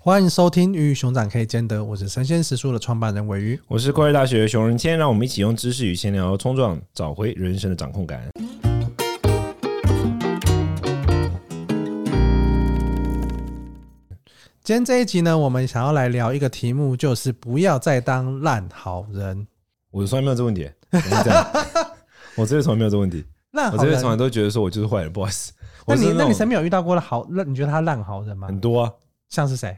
欢迎收听《鱼与熊掌可以兼得》，我是神仙食书的创办人尾鱼，我是国立大学的熊仁谦，让我们一起用知识与闲聊冲撞，找回人生的掌控感。今天这一集呢，我们想要来聊一个题目，就是不要再当烂好人。我从来没有这个问题，我这边 从来没有这个问题。烂好人，我这边从来都觉得说我就是坏人，不好意思。那你那你身边有遇到过的好？那你觉得他烂好人吗？很多啊，像是谁？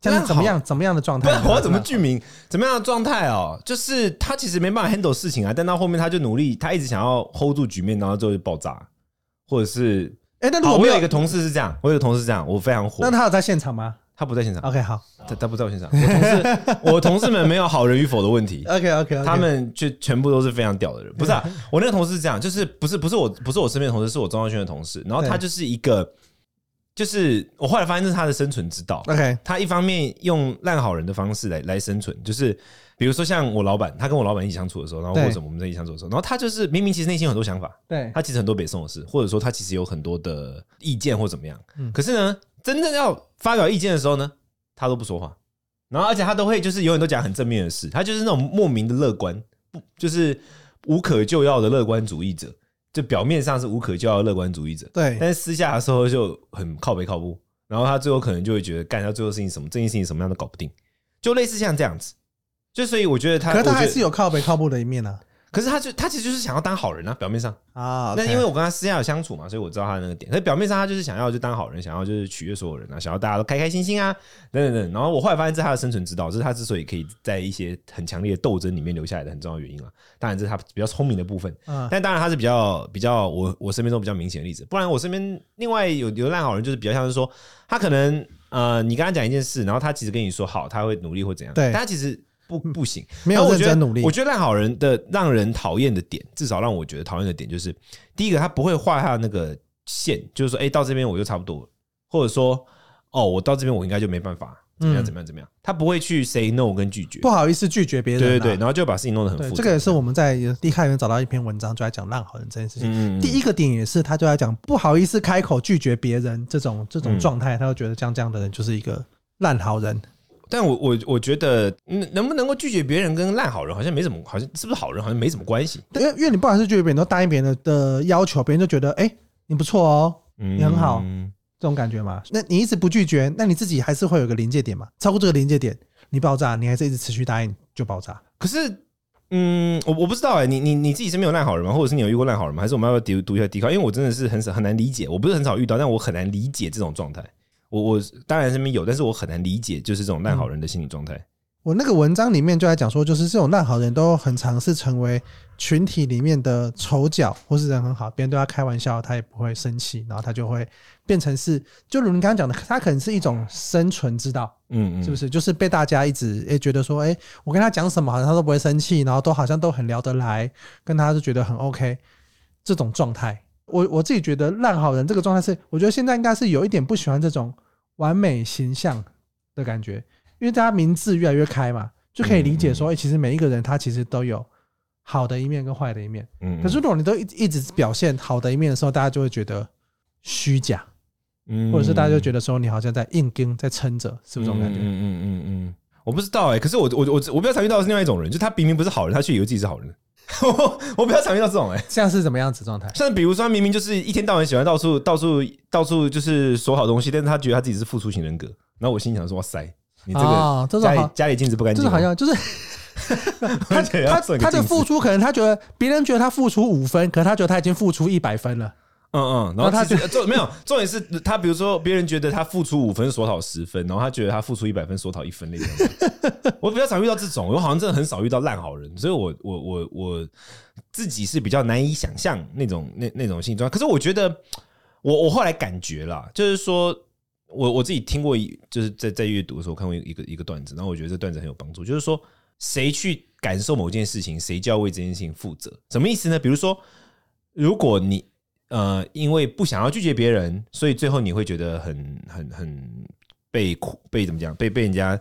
像是怎么样？怎么样的状态？我要怎么具名？怎么样的状态哦？就是他其实没办法 handle 事情啊，但到后面他就努力，他一直想要 hold 住局面，然后最后就爆炸，或者是哎，那如果我有一个同事是这样，我有个同事是这样，我非常火。那他有在现场吗？他不在现场。OK，好，他他不在我现场。我同事，我同事们没有好人与否的问题。OK，OK，他们就全部都是非常屌的人。不是啊，我那个同事是这样，就是不是不是我不是我身边的同事，是我中央圈的同事。然后他就是一个，就是我后来发现这是他的生存之道。OK，他一方面用烂好人的方式来来生存，就是比如说像我老板，他跟我老板一起相处的时候，然后或者我们在一起相处的时候，然后他就是明明其实内心有很多想法，对，他其实很多北宋的事，或者说他其实有很多的意见或怎么样。嗯，可是呢，真正要发表意见的时候呢，他都不说话，然后而且他都会就是永远都讲很正面的事，他就是那种莫名的乐观，不就是无可救药的乐观主义者，就表面上是无可救药的乐观主义者，对，但是私下的时候就很靠北靠步，然后他最后可能就会觉得干他最后事情什么这件事情什么样都搞不定，就类似像这样子，就所以我觉得他，可是他还是有靠北靠步的一面啊。可是他就他其实就是想要当好人啊，表面上啊，那因为我跟他私下有相处嘛，所以我知道他那个点。那表面上他就是想要就当好人，想要就是取悦所有人啊，想要大家都开开心心啊，等等等。然后我后来发现这是他的生存之道，这是他之所以可以在一些很强烈的斗争里面留下来的很重要原因了。当然这是他比较聪明的部分，但当然他是比较比较我我身边中比较明显的例子。不然我身边另外有有烂好人，就是比较像是说他可能呃，你跟他讲一件事，然后他其实跟你说好，他会努力或怎样，对，但他其实。不不行，没有认真努力。我觉得烂好人的让人讨厌的点，至少让我觉得讨厌的点就是，第一个他不会画下那个线，就是说，哎，到这边我就差不多了，或者说，哦，我到这边我应该就没办法，怎么样怎么样怎么样，他不会去 say no 跟拒绝，不好意思拒绝别人，对对对，然后就把事情弄得很复杂。这个也是我们在 D 卡里面找到一篇文章，就在讲烂好人这件事情。第一个点也是，他就在讲不好意思开口拒绝别人这种这种状态，他就觉得像这样的人就是一个烂好人。但我我我觉得，能不能够拒绝别人跟烂好人好像没什么，好像是不是好人好像没什么关系。因为因为你不管是拒绝别人，都答应别人的要求，别人就觉得哎、欸，你不错哦，你很好，嗯、这种感觉嘛。那你一直不拒绝，那你自己还是会有个临界点嘛？超过这个临界点，你爆炸，你还是一直持续答应就爆炸。可是，嗯，我我不知道哎、欸，你你你自己身边有烂好人吗？或者是你有遇过烂好人吗？还是我们要不要读读一下 D 卡？因为我真的是很少很难理解，我不是很少遇到，但我很难理解这种状态。我我当然身边有，但是我很难理解，就是这种烂好人的心理状态。我那个文章里面就在讲说，就是这种烂好人都很尝试成为群体里面的丑角，或是人很好，别人对他开玩笑，他也不会生气，然后他就会变成是，就如你刚刚讲的，他可能是一种生存之道，嗯嗯，是不是？就是被大家一直诶觉得说，诶，我跟他讲什么，好像他都不会生气，然后都好像都很聊得来，跟他就觉得很 OK，这种状态。我我自己觉得烂好人这个状态是，我觉得现在应该是有一点不喜欢这种完美形象的感觉，因为大家名字越来越开嘛，就可以理解说，哎，其实每一个人他其实都有好的一面跟坏的一面。嗯，可是如果你都一一直表现好的一面的时候，大家就会觉得虚假，嗯，或者是大家就觉得说你好像在硬撑在撑着，是不是这种感觉？嗯嗯嗯嗯，我不知道哎，可是我我我我比较常遇到的是另外一种人，就他明明不是好人，他却以为自己是好人。我比较常遇到这种哎、欸，像是怎么样子状态？像比如说，他明明就是一天到晚喜欢到处到处到处就是锁好东西，但是他觉得他自己是付出型人格。然后我心想说：哇塞，你这个家里家里镜子不干净，就是好像就是 他他他的付出，可能他觉得别人觉得他付出五分，可是他觉得他已经付出一百分了。嗯嗯，然后他觉得重没有 重点是他，比如说别人觉得他付出五分索讨十分，然后他觉得他付出一百分索讨一分那种。我比较常遇到这种，我好像真的很少遇到烂好人，所以我我我我自己是比较难以想象那种那那种性状。可是我觉得我我后来感觉啦，就是说我我自己听过，就是在在阅读的时候看过一个一个段子，然后我觉得这段子很有帮助，就是说谁去感受某件事情，谁就要为这件事情负责。什么意思呢？比如说如果你。呃，因为不想要拒绝别人，所以最后你会觉得很很很被苦被怎么讲？被被人家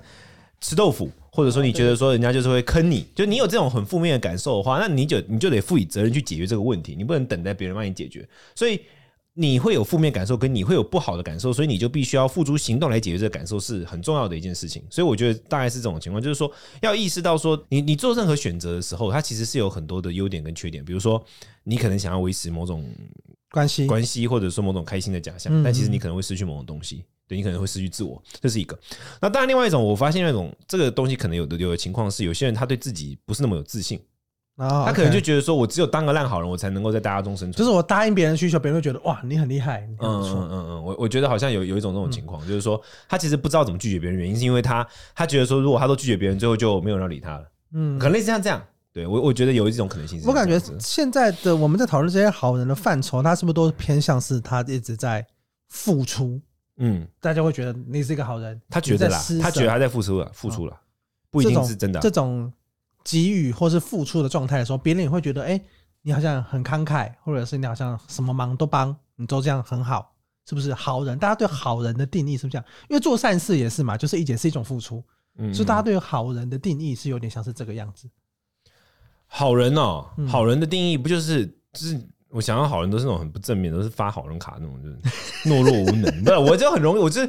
吃豆腐，或者说你觉得说人家就是会坑你，就你有这种很负面的感受的话，那你就你就得负起责任去解决这个问题，你不能等待别人帮你解决。所以你会有负面感受，跟你会有不好的感受，所以你就必须要付诸行动来解决这个感受，是很重要的一件事情。所以我觉得大概是这种情况，就是说要意识到说，你你做任何选择的时候，它其实是有很多的优点跟缺点。比如说，你可能想要维持某种关系关系，或者说某种开心的假象，但其实你可能会失去某种东西，对，你可能会失去自我，这是一个。那当然，另外一种，我发现那种这个东西可能有的有的情况是，有些人他对自己不是那么有自信。Oh, okay. 他可能就觉得说，我只有当个烂好人，我才能够在大家中生存。就是我答应别人需求，别人会觉得哇，你很厉害。嗯嗯嗯嗯，我我觉得好像有有一种这种情况，嗯、就是说他其实不知道怎么拒绝别人，原因是因为他他觉得说，如果他都拒绝别人，最后就没有人理他了。嗯，可能类似像这样。对我我觉得有一种可能性。我感觉现在的我们在讨论这些好人的范畴，他是不是都偏向是他一直在付出？嗯，大家会觉得你是一个好人，他觉得啦，他觉得他在付出了，付出了，不一定是真的、啊这。这种。给予或是付出的状态的时候，别人也会觉得，哎、欸，你好像很慷慨，或者是你好像什么忙都帮，你都这样很好，是不是好人？大家对好人的定义是不是这样？因为做善事也是嘛，就是一也是一种付出，嗯，所以大家对好人的定义是有点像是这个样子。好人哦，好人的定义不就是就是我想要好人都是那种很不正面，都是发好人卡那种，就是 懦弱无能。对，我就很容易，我就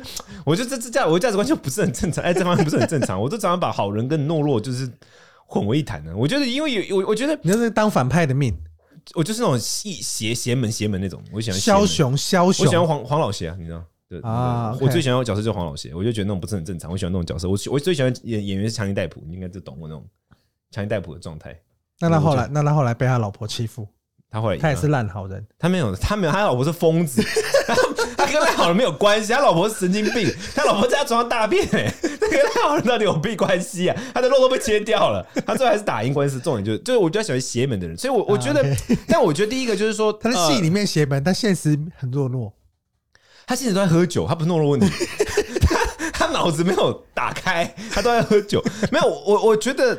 我就这这价，我的价值观就不是很正常，哎，这方面不是很正常，我都常常把好人跟懦弱就是。混为一谈呢？我觉得，因为有我，我觉得你是当反派的命，我就是那种邪邪邪门邪门那种。我喜欢枭雄，枭雄，我喜欢黄黄老邪啊，你知道？对啊，我最喜欢的角色就是黄老邪，我就觉得那种不是很正常。我喜欢那种角色，我我最喜欢演演员是强尼戴普，你应该就懂我那种强尼戴普的状态。那他后来，那他后来被他老婆欺负，他后来他也是烂好人，他没有，他没有，他老婆是疯子，他跟烂好人没有关系，他老婆是神经病，他老婆在他床上大便哎。跟烂好人到底有屁关系啊？他的肉都被切掉了，他最后还是打赢官司。重点就是，就是我比较喜欢邪门的人，所以我我觉得，但我觉得第一个就是说，他的戏里面邪门，但现实很懦弱。他现实都在喝酒，他不是懦弱问题，他他脑子没有打开，他都在喝酒。没有，我我觉得。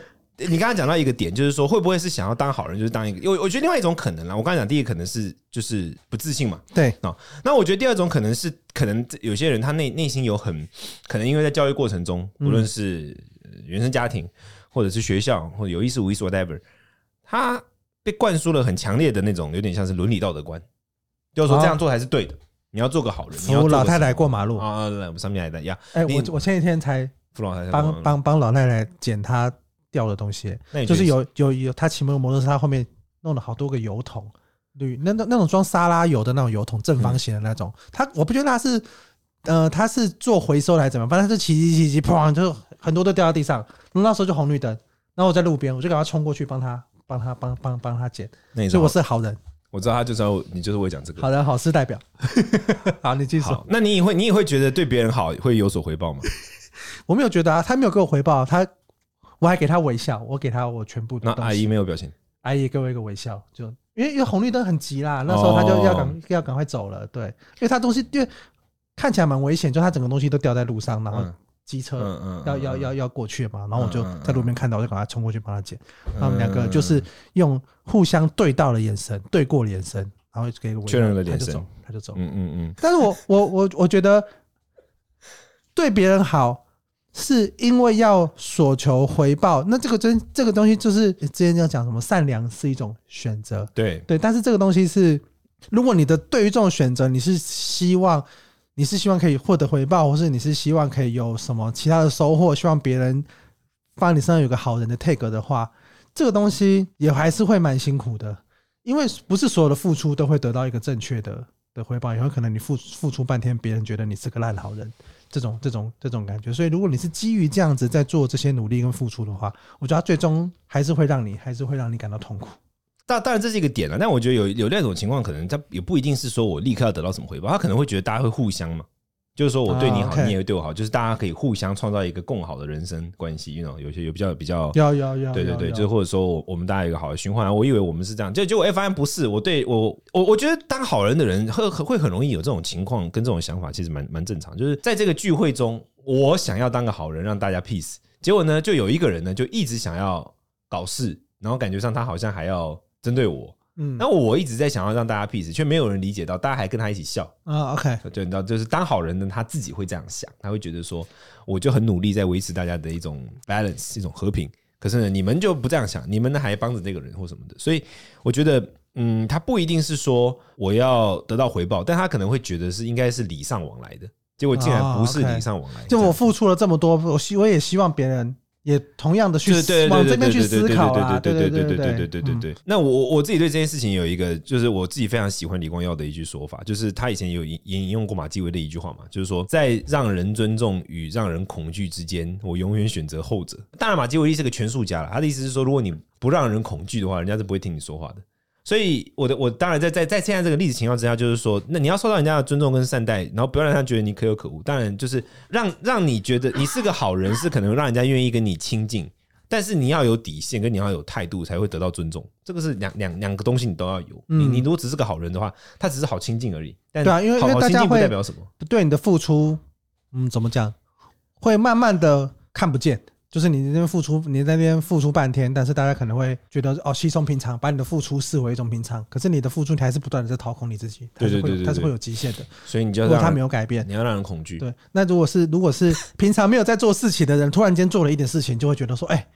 你刚刚讲到一个点，就是说会不会是想要当好人，就是当一个？我我觉得另外一种可能啦。我刚才讲第一个可能是就是不自信嘛。对，那我觉得第二种可能是，可能有些人他内内心有很可能因为在教育过程中，无论是原生家庭，或者是学校，或者有意识无意识 whatever，他被灌输了很强烈的那种有点像是伦理道德观，就是说这样做才是对的。你要做个好人，扶老太太过马路啊，上面来的呀。哎，我我前几天才扶老太太帮帮帮老太太捡她。掉的东西，就是有有有，他骑摩摩托车，他后面弄了好多个油桶，铝那那那种装沙拉油的那种油桶，正方形的那种。他我不觉得他是，呃，他是做回收还是怎么？反正他是骑骑骑骑，砰，就很多都掉到地上。那时候就红绿灯，然后我在路边，我就赶快冲过去帮他帮他帮帮帮他捡。所以我是好人，我知道他就知道你就是会讲这个好人好事代表。好，你继续。那你也会你也会觉得对别人好会有所回报吗？我没有觉得啊，他没有给我回报，他。我还给他微笑，我给他我全部的。那阿姨没有表情，阿姨给我一个微笑，就因为因为红绿灯很急啦，那时候他就要赶、哦、要赶快走了，对，因为他东西因为看起来蛮危险，就他整个东西都掉在路上，然后机车要要要要过去嘛，然后我就在路边看到，我就赶快冲过去帮他捡。他们两个就是用互相对到的眼神，对过的眼神，然后给一个微笑，确认了眼神，他就走，嗯嗯嗯。但是我我我我觉得对别人好。是因为要所求回报，那这个真这个东西就是之前要讲什么善良是一种选择，对。对，但是这个东西是，如果你的对于这种选择，你是希望你是希望可以获得回报，或是你是希望可以有什么其他的收获，希望别人放你身上有个好人的 tag 的话，这个东西也还是会蛮辛苦的，因为不是所有的付出都会得到一个正确的的回报，也有可能你付付出半天，别人觉得你是个烂好人。这种这种这种感觉，所以如果你是基于这样子在做这些努力跟付出的话，我觉得最终还是会让你，还是会让你感到痛苦。当当然这是一个点了，但我觉得有有那种情况，可能他也不一定是说我立刻要得到什么回报，他可能会觉得大家会互相嘛。就是说我对你好，你也会对我好，就是大家可以互相创造一个更好的人生关系。you know，有些有比较比较，要要要，对对对，就或者说我们大家有一个好的循环。我以为我们是这样，就结果哎发现不是。我对我我我觉得当好人的人会会很容易有这种情况跟这种想法，其实蛮蛮正常。就是在这个聚会中，我想要当个好人，让大家 peace。结果呢，就有一个人呢，就一直想要搞事，然后感觉上他好像还要针对我。嗯，那我一直在想要让大家 peace，却没有人理解到，大家还跟他一起笑啊。OK，就你知道，就是当好人呢他自己会这样想，他会觉得说，我就很努力在维持大家的一种 balance，一种和平。可是呢，你们就不这样想，你们呢还帮着这个人或什么的。所以我觉得嗯，他不一定是说我要得到回报，但他可能会觉得是应该是礼尚往来的，结果竟然不是礼尚往来。就我付出了这么多，我希我也希望别人。也同样的去往这边去思考啊，对对对对对对对对对对。那我我自己对这件事情有一个，就是我自己非常喜欢李光耀的一句说法，就是他以前有引引用过马基维的一句话嘛，就是说在让人尊重与让人恐惧之间，我永远选择后者。当然，马基维利是个权术家了，他的意思是说，如果你不让人恐惧的话，人家是不会听你说话的。所以，我的我当然在在在现在这个例子情况之下，就是说，那你要受到人家的尊重跟善待，然后不要让他觉得你可有可无。当然，就是让让你觉得你是个好人，是可能让人家愿意跟你亲近。但是你要有底线，跟你要有态度，才会得到尊重。这个是两两两个东西，你都要有。你你如果只是个好人的话，他只是好亲近而已。但对啊，因为因为大家会代表什么？对你的付出，嗯，怎么讲？会慢慢的看不见。就是你那边付出，你在那边付出半天，但是大家可能会觉得哦，稀松平常，把你的付出视为一种平常。可是你的付出，你还是不断的在掏空你自己，它是会，对对对对对，它是会有极限的。所以你就如果他没有改变，你要让人恐惧。对，那如果是如果是平常没有在做事情的人，突然间做了一点事情，就会觉得说，哎、欸，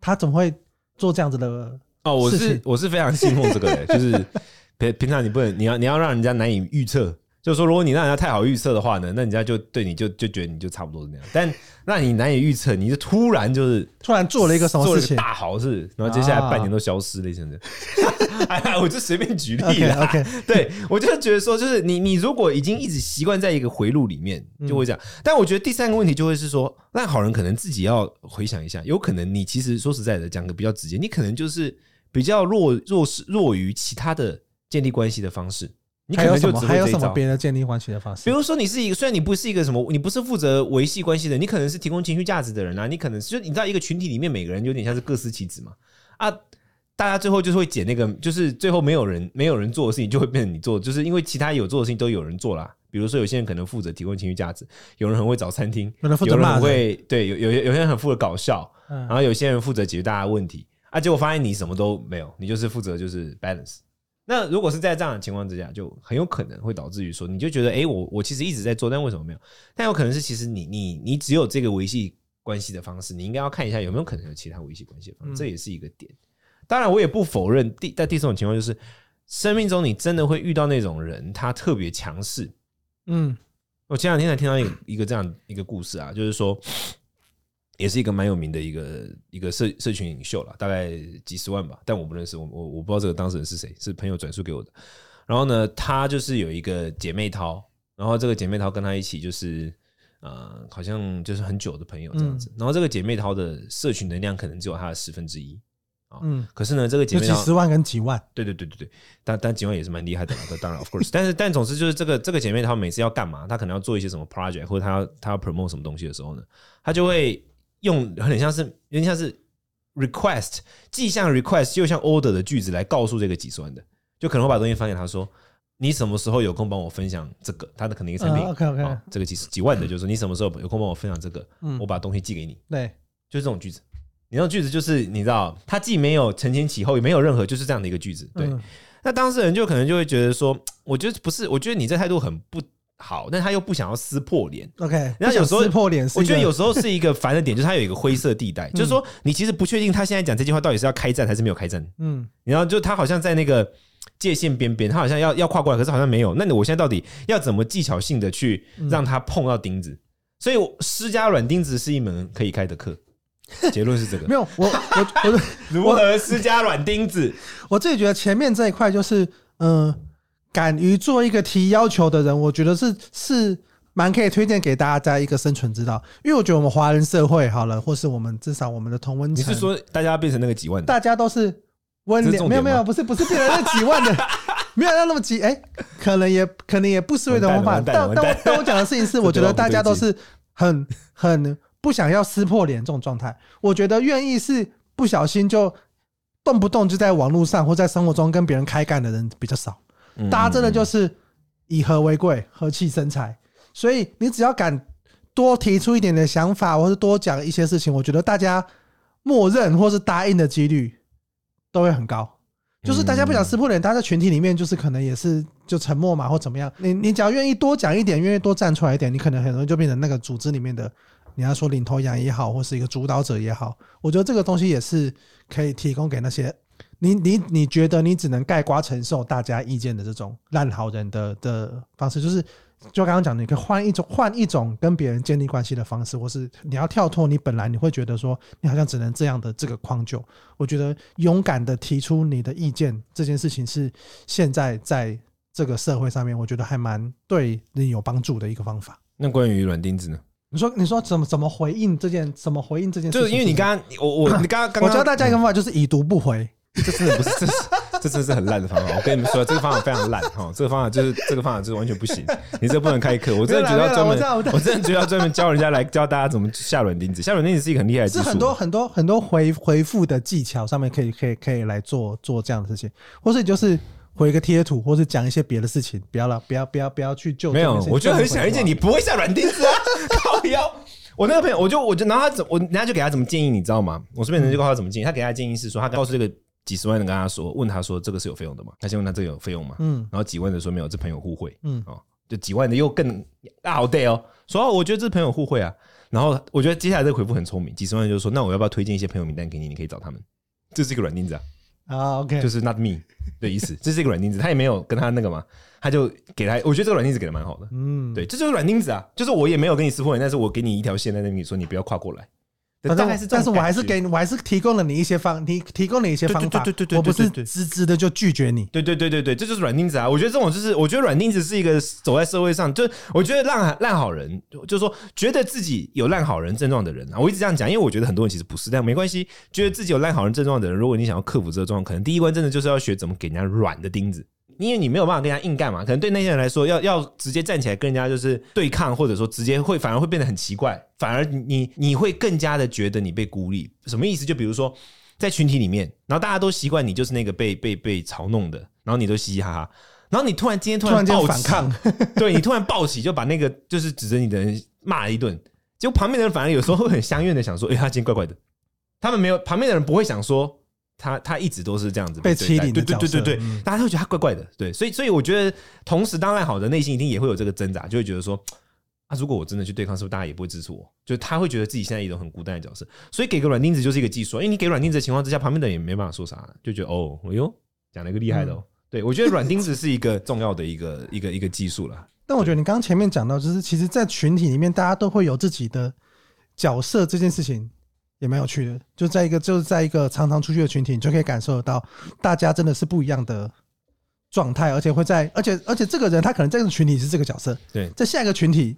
他怎么会做这样子的？哦，我是我是非常信奉这个的，就是 平平常你不能，你要你要让人家难以预测。就是说，如果你让人家太好预测的话呢，那人家就对你就就觉得你就差不多是那样。但那你难以预测，你就突然就是突然做了一个什么事情，大好事，然后接下来半年都消失了，现在。哎呀，我就随便举例了。OK，对我就觉得说，就是你你如果已经一直习惯在一个回路里面，就会这样。但我觉得第三个问题就会是说，那好人可能自己要回想一下，有可能你其实说实在的，讲个比较直接，你可能就是比较弱弱势弱于其他的建立关系的方式。你可能就。还有什么？别的建立关系的方式？比如说，你是一个虽然你不是一个什么，你不是负责维系关系的，你可能是提供情绪价值的人啊。你可能是就你知道，一个群体里面每个人有点像是各司其职嘛。啊，大家最后就是会捡那个，就是最后没有人没有人做的事情，就会变成你做，就是因为其他有做的事情都有人做啦。比如说，有些人可能负责提供情绪价值，有人很会找餐厅，有人很会对有有有些人很负责搞笑，然后有些人负责解决大家问题啊。结果发现你什么都没有，你就是负责就是 balance。那如果是在这样的情况之下，就很有可能会导致于说，你就觉得，哎，我我其实一直在做，但为什么没有？但有可能是，其实你你你只有这个维系关系的方式，你应该要看一下有没有可能有其他维系关系的方式，这也是一个点。当然，我也不否认第在第四种情况就是，生命中你真的会遇到那种人，他特别强势。嗯，我前两天才听到一个一个这样一个故事啊，就是说。也是一个蛮有名的一个一个社社群领袖了，大概几十万吧，但我不认识，我我我不知道这个当事人是谁，是朋友转述给我的。然后呢，他就是有一个姐妹淘，然后这个姐妹淘跟他一起就是呃，好像就是很久的朋友这样子。然后这个姐妹淘的社群能量可能只有他的十分之一啊。嗯，可是呢，这个姐妹淘几十万跟几万，对对对对对，但但几万也是蛮厉害的，当然 of course，但是但总之就是这个这个姐妹淘每次要干嘛，她可能要做一些什么 project，或者她要她要 promote 什么东西的时候呢，她就会。用很像是有点像是 request，既像 request 又像 order 的句子来告诉这个几十万的，就可能会把东西发给他说：“你什么时候有空帮我分享这个？”他的可能一个产品，OK OK，这个几十几万的，就是你什么时候有空帮我分享这个？我把东西寄给你。对，就是这种句子。你这种句子就是你知道，他既没有承前启后，也没有任何，就是这样的一个句子。对，那当事人就可能就会觉得说：“我觉得不是，我觉得你这态度很不。”好，但他又不想要撕破脸。OK，然后有时候撕破脸，我觉得有时候是一个烦的点，就是他有一个灰色地带，就是说你其实不确定他现在讲这句话到底是要开战还是没有开战。嗯，然后就他好像在那个界限边边，他好像要要跨过来，可是好像没有。那我现在到底要怎么技巧性的去让他碰到钉子？所以施加软钉子是一门可以开的课。结论是这个。没有，我我我 如何施加软钉子？我自己觉得前面这一块就是嗯。敢于做一个提要求的人，我觉得是是蛮可以推荐给大家一个生存之道。因为我觉得我们华人社会好了，或是我们至少我们的同温层，你是说大家变成那个几万的？大家都是温良，没有没有，不是不是变成那几万的，没有那么急。哎、欸，可能也可能也不是为的方法。但但我但我讲的事情是，我觉得大家都是很很不想要撕破脸这种状态。我觉得愿意是不小心就动不动就在网络上或在生活中跟别人开干的人比较少。大家真的就是以和为贵，和气生财。所以你只要敢多提出一点点想法，或是多讲一些事情，我觉得大家默认或是答应的几率都会很高。就是大家不想撕破脸，大家在群体里面就是可能也是就沉默嘛，或怎么样。你你只要愿意多讲一点，愿意多站出来一点，你可能很容易就变成那个组织里面的，你要说领头羊也好，或是一个主导者也好。我觉得这个东西也是可以提供给那些。你你你觉得你只能盖瓜承受大家意见的这种烂好人的的方式，就是就刚刚讲的，你可以换一种换一种跟别人建立关系的方式，或是你要跳脱你本来你会觉得说你好像只能这样的这个框就。我觉得勇敢的提出你的意见这件事情是现在在这个社会上面，我觉得还蛮对你有帮助的一个方法。那关于软钉子呢？你说你说怎么怎么回应这件怎么回应这件事？就是因为你刚刚我我你 刚刚我教大家一个方法，就是已读不回。这真的不是，这是这真是很烂的方法。我跟你们说，这个方法非常烂哈，这个方法就是这个方法就是完全不行。你这不能开课，我真的觉得要专门，我真的觉得要专门教人家来教大家怎么下软钉子。下软钉子是一个很厉害的技术，是很多很多很多回回复的技巧上面可以可以可以来做做这样的事情，或是就是回个贴图，或是讲一些别的事情，不要了，不要不要不要去救。没有，我觉得很显而易见，你不会下软钉子啊，靠腰。我那个朋友，我就我就然后他怎我人家就给他怎么建议，你知道吗？我这边人就告诉他怎么建议，他给他的建议是说，他告诉这个。几十万的跟他说，问他说这个是有费用的吗？他先问他这个有费用吗？嗯，然后几万的说没有，这朋友互惠。嗯，哦，就几万的又更大好对哦，说哦，我觉得这朋友互惠啊。然后我觉得接下来这个回复很聪明，几十万就说那我要不要推荐一些朋友名单给你？你可以找他们。这是一个软钉子啊。啊，OK，就是 not me 的意思。这是一个软钉子，他也没有跟他那个嘛，他就给他。我觉得这个软钉子给的蛮好的。嗯，对，这就是软钉子啊，就是我也没有跟你撕破脸，但是我给你一条线在那里，说你不要跨过来。大概是，但是我还是给你，我还是提供了你一些方，你提供了一些方法。对对对对，我不是直直的就拒绝你。对对对对对，这就是软钉子啊！我觉得这种就是，我觉得软钉子是一个走在社会上，就我觉得烂烂好人，就是说觉得自己有烂好人症状的人啊，我一直这样讲，因为我觉得很多人其实不是，但没关系。觉得自己有烂好人症状的人，如果你想要克服这个状况，可能第一关真的就是要学怎么给人家软的钉子。因为你没有办法跟人家硬干嘛，可能对那些人来说，要要直接站起来跟人家就是对抗，或者说直接会反而会变得很奇怪，反而你你会更加的觉得你被孤立。什么意思？就比如说在群体里面，然后大家都习惯你就是那个被被被嘲弄的，然后你都嘻嘻哈哈，然后你突然今天突然暴起，反抗，对你突然暴起就把那个就是指着你的人骂了一顿，结果旁边的人反而有时候会很相怨的想说，哎，他今天怪怪的，他们没有旁边的人不会想说。他他一直都是这样子被欺凌的，对对对对对，大家都会觉得他怪怪的，对，所以所以我觉得，同时当然好的内心一定也会有这个挣扎，就会觉得说，啊，如果我真的去对抗，是不是大家也不会支持我？就他会觉得自己现在一种很孤单的角色，所以给个软钉子就是一个技术，因为你给软钉子的情况之下，旁边的人也没办法说啥，就觉得哦，哎呦，讲了一个厉害的哦，嗯、对我觉得软钉子是一个重要的一个一个一个技术了。但我觉得你刚刚前面讲到，就是其实，在群体里面，大家都会有自己的角色这件事情。也蛮有趣的，就在一个就是在一个常常出去的群体，你就可以感受得到大家真的是不一样的状态，而且会在，而且而且这个人他可能在这个群体是这个角色，对，在下一个群体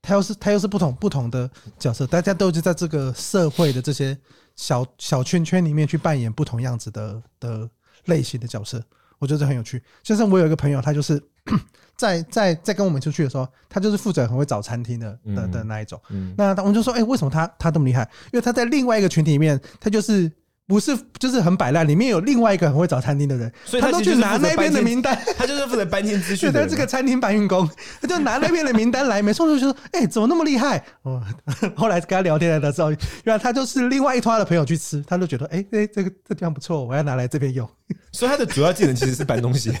他又是他又是不同不同的角色，大家都是在这个社会的这些小小圈圈里面去扮演不同样子的的类型的角色，我觉得这很有趣。就是我有一个朋友，他就是。在在在跟我们出去的时候，他就是负责很会找餐厅的的的那一种。嗯，那我们就说，哎、欸，为什么他他这么厉害？因为他在另外一个群体里面，他就是。不是，就是很摆烂。里面有另外一个很会找餐厅的人，所以他都去拿那边的名单。他就是负责搬迁资讯。对，他是个餐厅搬运工，他 就拿那边的名单来。没错，就说，哎，怎么那么厉害？哦，后来跟他聊天的时候，原来他就是另外一他的朋友去吃，他就觉得，哎哎，这个这地方不错，我要拿来这边用。所以他的主要技能其实是搬东西。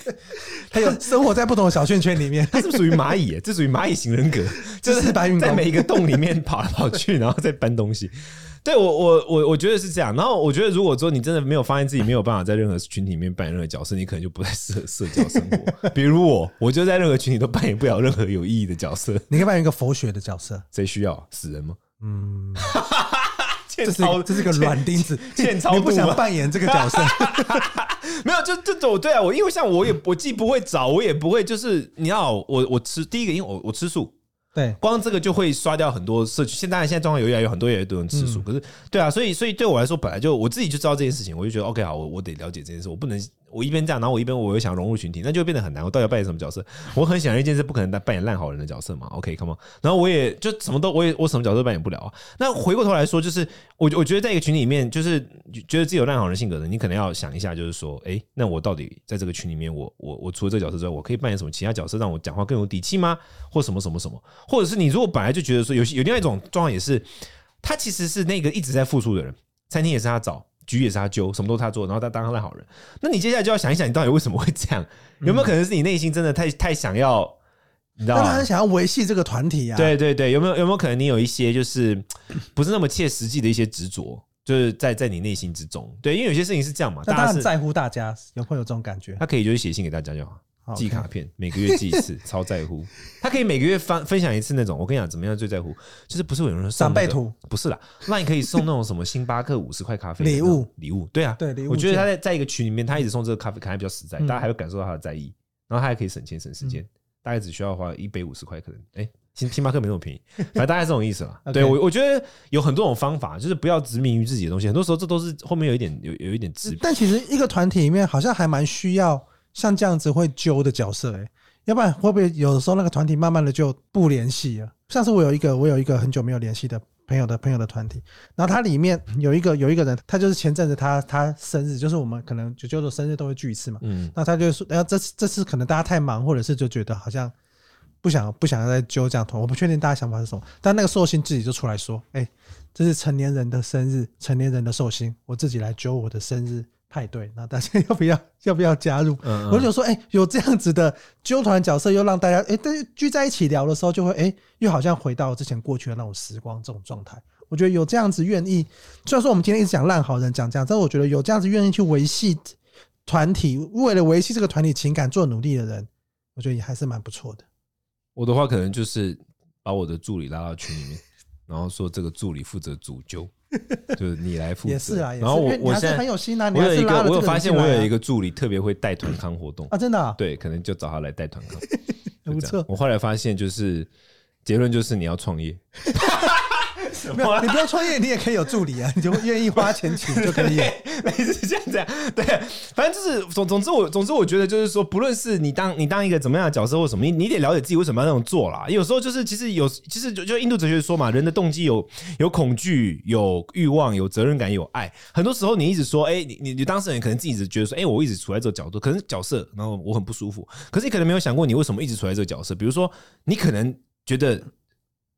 他有生活在不同的小圈圈里面，他是属于蚂蚁，这属于蚂蚁型人格，就是搬运工，在每一个洞里面跑来跑去，然后再搬东西。对我我我我觉得是这样，然后我觉得如果说你真的没有发现自己没有办法在任何群体里面扮演任何角色，你可能就不太适合社交生活。比如我，我就在任何群体都扮演不了任何有意义的角色。你可以扮演一个佛学的角色，谁需要死人吗？嗯，这是这是个软钉子，欠操。你不想扮演这个角色？没有，就这种对啊，我因为像我也我既不会找，我也不会就是你要我我吃第一个，因为我我吃素。对，光这个就会刷掉很多社区。现在现在状况有越来越很多越来越多人吃素，可是对啊，所以所以对我来说，本来就我自己就知道这件事情，我就觉得 OK 好，我我得了解这件事，我不能。我一边这样，然后我一边我又想融入群体，那就变得很难。我到底要扮演什么角色？我很显然一件事，不可能扮演烂好人的角色嘛。OK，come on。然后我也就什么都，我也我什么角色都扮演不了啊。那回过头来说，就是我我觉得在一个群里面，就是觉得自己有烂好人性格的，你可能要想一下，就是说，哎，那我到底在这个群里面，我我我除了这个角色之外，我可以扮演什么其他角色，让我讲话更有底气吗？或什么什么什么？或者是你如果本来就觉得说有有另外一种状况，也是他其实是那个一直在付出的人，餐厅也是他找。局也是他揪，什么都是他做，然后他当烂好人。那你接下来就要想一想，你到底为什么会这样？有没有可能是你内心真的太太想要，你知道吗？他很想要维系这个团体啊。对对对，有没有有没有可能你有一些就是不是那么切实际的一些执着？就是在在你内心之中。对，因为有些事情是这样嘛，但他很在乎大家，有会有这种感觉。他可以就是写信给大家就好。寄卡片，每个月寄一次，超在乎。他可以每个月分分享一次那种。我跟你讲，怎么样最在乎？就是不是有人说送长辈图？不是啦，那你可以送那种什么星巴克五十块咖啡礼物，礼物。对啊，对礼物。我觉得他在在一个群里面，他一直送这个咖啡，可能还比较实在，大家还会感受到他的在意。然后他还可以省钱省时间，大概只需要花一杯五十块，可能哎，星星巴克没那么便宜，反正大概这种意思啦。对我，我觉得有很多种方法，就是不要执迷于自己的东西。很多时候这都是后面有一点有有一点执。但其实一个团体里面好像还蛮需要像这样子会揪的角色哎。要不然会不会有的时候那个团体慢慢的就不联系了？上次我有一个我有一个很久没有联系的朋友的朋友的团体，然后他里面有一个有一个人，他就是前阵子他他生日，就是我们可能就叫做生日都会聚一次嘛，嗯，那他就说，然后这次这次可能大家太忙，或者是就觉得好像不想不想要再揪这样团，我不确定大家想法是什么，但那个寿星自己就出来说，哎，这是成年人的生日，成年人的寿星，我自己来揪我的生日。派对，那大家要不要 要不要加入？嗯嗯我就说，哎、欸，有这样子的纠团角色，又让大家哎，但、欸、是聚在一起聊的时候，就会哎、欸，又好像回到之前过去的那种时光这种状态。我觉得有这样子愿意，虽然说我们今天一直讲烂好人讲这样，但是我觉得有这样子愿意去维系团体，为了维系这个团体情感做努力的人，我觉得也还是蛮不错的。我的话可能就是把我的助理拉到群里面，然后说这个助理负责主揪。就是你来负责，也是啊。然后我我现在很有心啊，我有一个，我有发现我有一个助理特别会带团康活动啊，真的。对，可能就找他来带团康，不错。我后来发现，就是结论就是你要创业。没有，你不用创业，你也可以有助理啊，你就愿意花钱请就可以。每次这样这样，对，反正就是总总之我总之我觉得就是说，不论是你当你当一个怎么样的角色或什么，你你得了解自己为什么要那种做啦。有时候就是其实有其实就就印度哲学说嘛，人的动机有有恐惧、有欲望、有责任感、有爱。很多时候你一直说，哎，你你你当事人可能自己一直觉得说，哎，我一直处在这个角度，可能角色，然后我很不舒服。可是你可能没有想过，你为什么一直处在这个角色？比如说，你可能觉得。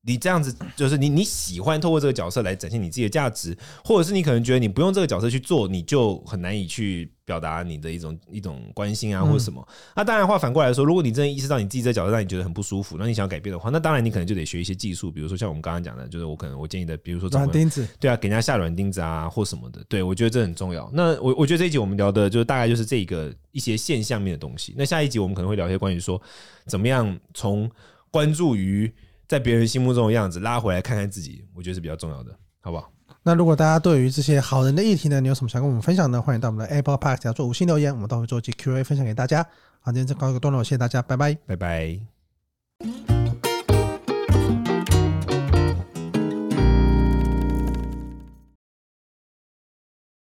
你这样子就是你你喜欢透过这个角色来展现你自己的价值，或者是你可能觉得你不用这个角色去做，你就很难以去表达你的一种一种关心啊，或者什么。嗯、那当然话反过来说，如果你真的意识到你自己这个角色让你觉得很不舒服，那你想要改变的话，那当然你可能就得学一些技术，比如说像我们刚刚讲的，就是我可能我建议的，比如说软钉子，对啊，给人家下软钉子啊，或什么的。对，我觉得这很重要。那我我觉得这一集我们聊的就大概就是这个一些现象面的东西。那下一集我们可能会聊一些关于说怎么样从关注于。在别人心目中的样子拉回来看看自己，我觉得是比较重要的，好不好？那如果大家对于这些好人的议题呢，你有什么想跟我们分享的？欢迎到我们的 Apple Podcast 做五星留言，我们都会做一期 Q&A 分享给大家。好，今天就告一个段落，谢谢大家，拜拜，拜拜。